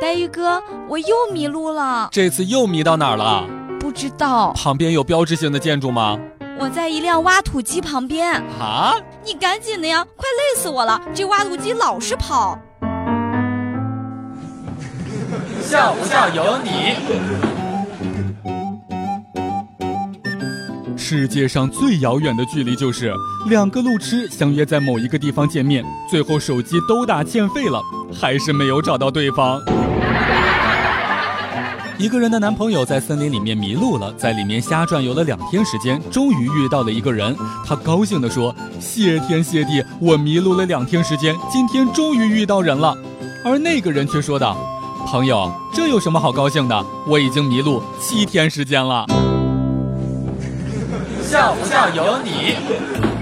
黛玉哥，我又迷路了。这次又迷到哪儿了？不知道。旁边有标志性的建筑吗？我在一辆挖土机旁边。啊！你赶紧的呀，快累死我了！这挖土机老是跑。笑不笑由你。世界上最遥远的距离就是两个路痴相约在某一个地方见面，最后手机都打欠费了，还是没有找到对方。一个人的男朋友在森林里面迷路了，在里面瞎转悠了两天时间，终于遇到了一个人。他高兴地说：“谢天谢地，我迷路了两天时间，今天终于遇到人了。”而那个人却说道：“朋友，这有什么好高兴的？我已经迷路七天时间了。”笑不笑由你。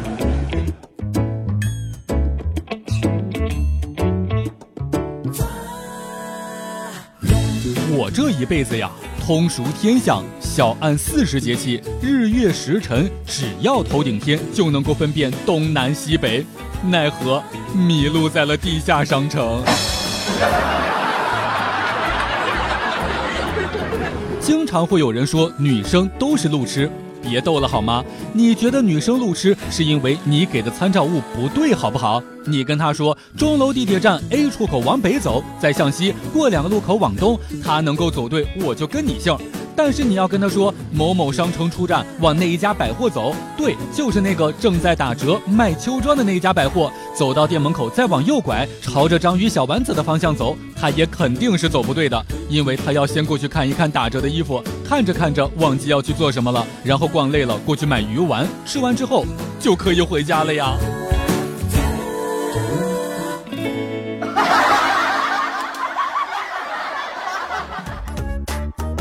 我这一辈子呀，通熟天象，小按四时节气，日月时辰，只要头顶天，就能够分辨东南西北。奈何迷路在了地下商城。经常会有人说，女生都是路痴。别逗了好吗？你觉得女生路痴是因为你给的参照物不对，好不好？你跟她说钟楼地铁站 A 出口往北走，再向西过两个路口往东，她能够走对，我就跟你姓。但是你要跟他说某某商城出站，往那一家百货走，对，就是那个正在打折卖秋装的那一家百货。走到店门口，再往右拐，朝着章鱼小丸子的方向走，他也肯定是走不对的，因为他要先过去看一看打折的衣服，看着看着忘记要去做什么了，然后逛累了过去买鱼丸，吃完之后就可以回家了呀。